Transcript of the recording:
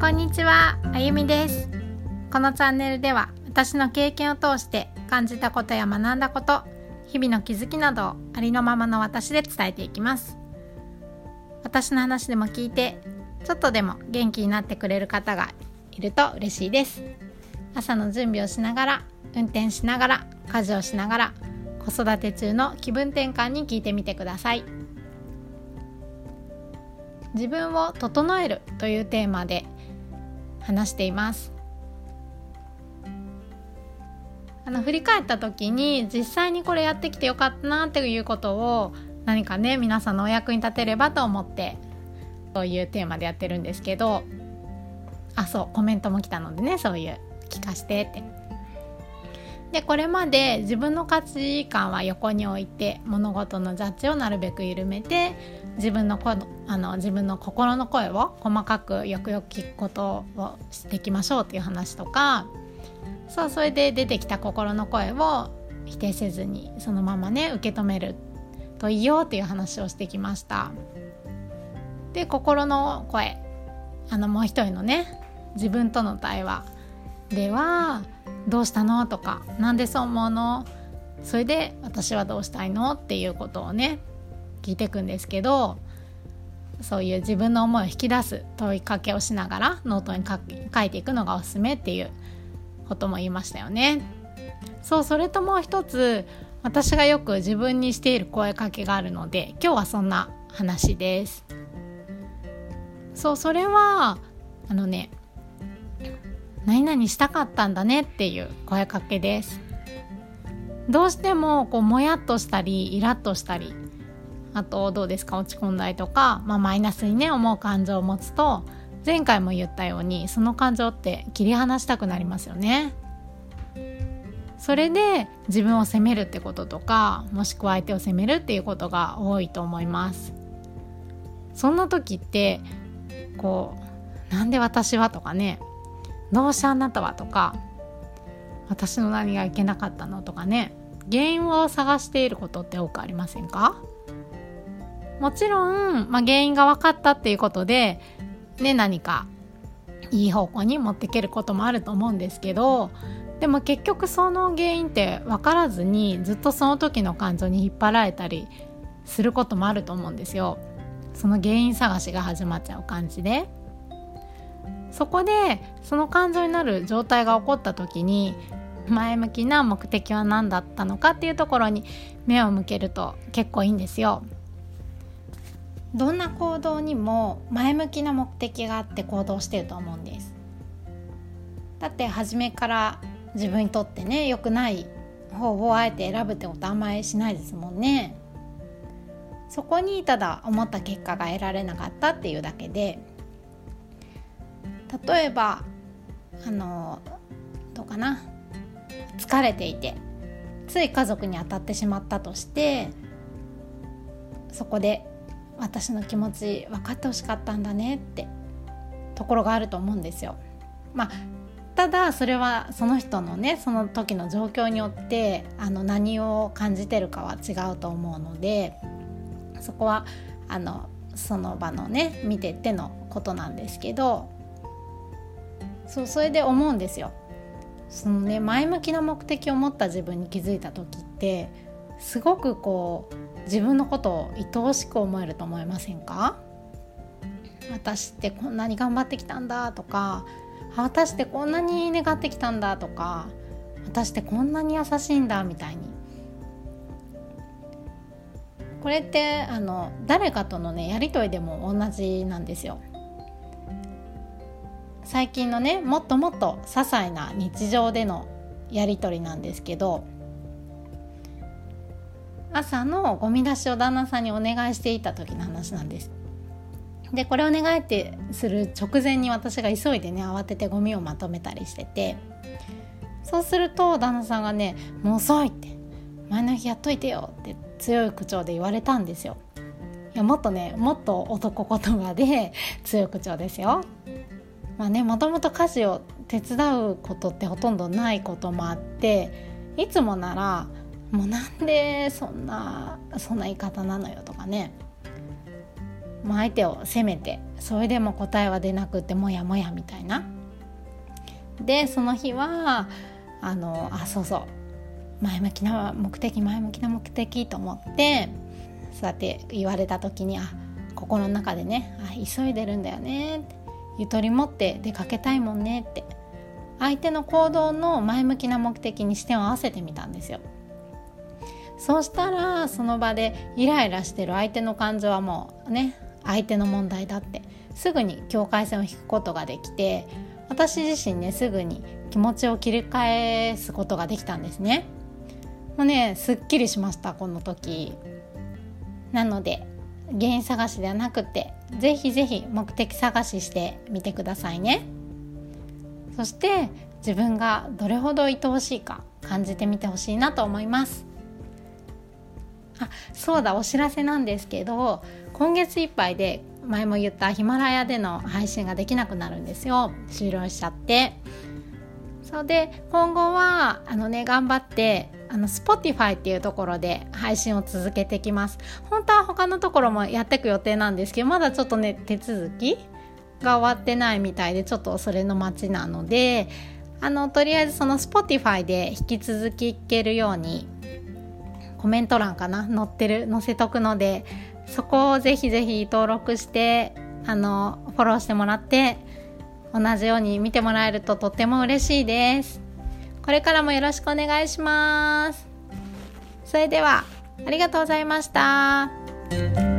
こんにちは、あゆみです。このチャンネルでは私の経験を通して感じたことや学んだこと日々の気づきなどをありのままの私で伝えていきます。私の話でも聞いてちょっとでも元気になってくれる方がいると嬉しいです。朝の準備をしながら運転しながら家事をしながら子育て中の気分転換に聞いてみてください。自分を整えるというテーマで話しています。あの振り返った時に実際にこれやってきてよかったなっていうことを何かね皆さんのお役に立てればと思ってそういうテーマでやってるんですけど。あそうコメントも来たのでねそういう聞かせてって。でこれまで自分の価値観は横に置いて物事のジャッジをなるべく緩めて自分のこあの自分の心の声を細かくよくよく聞くことをしていきましょうっていう話とかそうそれで出てきた心の声を否定せずにそのままね受け止めるといいよっていう話をしてきました。で心の声。あのもう一人のね自分との対話。では「どうしたの?」とか「なんでそう思うの?」それで「私はどうしたいの?」っていうことをね聞いていくんですけどそういう自分の思いを引き出す問いかけをしながらノートに書いていくのがおすすめっていうことも言いましたよね。そうそれともう一つ私がよく自分にしている声かけがあるので今日はそんな話です。そうそれはあのね何々したかったんだねっていう声かけです。どうしてもこうもやっとしたりイラッとしたりあとどうですか落ち込んだりとか、まあ、マイナスにね思う感情を持つと前回も言ったようにその感情って切り離したくなりますよね。それで自分を責めるってこととかもしくは相手を責めるっていうことが多いと思います。そんな時ってこう「なんで私は?」とかね「どうしてあなたは?」とか「私の何がいけなかったの?」とかね原因を探していることって多くありませんか？もちろん、まあ、原因が分かったっていうことで、ね、何かいい方向に持っていけることもあると思うんですけどでも結局その原因って分からずにずっとその時の感情に引っ張られたりすることもあると思うんですよ。その原因探しが始まっちゃう感じで。そこでその感情になる状態が起こった時に前向きな目的は何だったのかっていうところに目を向けると結構いいんですよ。どんな行動にも前向きな目的があって行動してると思うんですだって初めから自分にとってね良くない方をあえて選ぶってことあんまりしないですもんねそこにただ思った結果が得られなかったっていうだけで例えばあのどうかな疲れていてつい家族に当たってしまったとしてそこで私の気持ち分かってほしかったんだねってところがあると思うんですよ。まあただそれはその人のねその時の状況によってあの何を感じてるかは違うと思うのでそこはあのその場のね見てってのことなんですけどそうそれで思うんですよ。そのね前向きな目的を持った自分に気づいた時ってすごくこう自分のことを愛おしく思えると思いませんか？私ってこんなに頑張ってきたんだとか私ってこんなに願ってきたんだとか私ってこんなに優しいんだみたいに。これってあの誰かとのねやり取りでも同じなんですよ。最近のねもっともっと些細な日常でのやり取りなんですけど朝のゴミ出しを旦那さんにお願いしていた時の話なんです。でこれお願いってする直前に私が急いでね慌ててゴミをまとめたりしててそうすると旦那さんがね「もう遅い」って「前の日やっといてよ」って強い口調で言われたんですよ。いやもっとねもっと男言葉で強い口調ですよ。まあねもともと家事を手伝うことってほとんどないこともあっていつもならもうなんでそんなそんな言い方なのよとかねもう相手を責めてそれでも答えは出なくってもやもやみたいな。でその日はあのあそうそう前向きな目的前向きな目的と思ってそうやって言われた時にあ心の中でねあ急いでるんだよねってゆとり持って出かけたいもんねって。相手の行動の前向きな目的に視点を合わせてみたんですよ。そうしたらその場でイライラしてる相手の感情はもうね相手の問題だってすぐに境界線を引くことができて私自身ねすぐに気持ちを切り返すことができたんですね。もうねすっきりしましたこの時。なので原因探しではなくてぜひぜひ目的探ししてみてくださいね。そして自分がどれほど愛おしいか感じてみてほしいなと思います。あそうだお知らせなんですけど今月いっぱいで前も言ったヒマラヤでの配信ができなくなるんですよ。終了しちゃって。そうで今後はあのね頑張ってあの Spotify っていうところで配信を続けてきます。本当は他のところもやっていく予定なんですけどまだちょっとね手続きが終わってないみたいでちょっとそれの待ちなのであのとりあえずその Spotify で引き続き聞けるようにコメント欄かな載ってる載せとくのでそこをぜひぜひ登録してあのフォローしてもらって同じように見てもらえるととっても嬉しいですこれからもよろしくお願いしますそれではありがとうございました。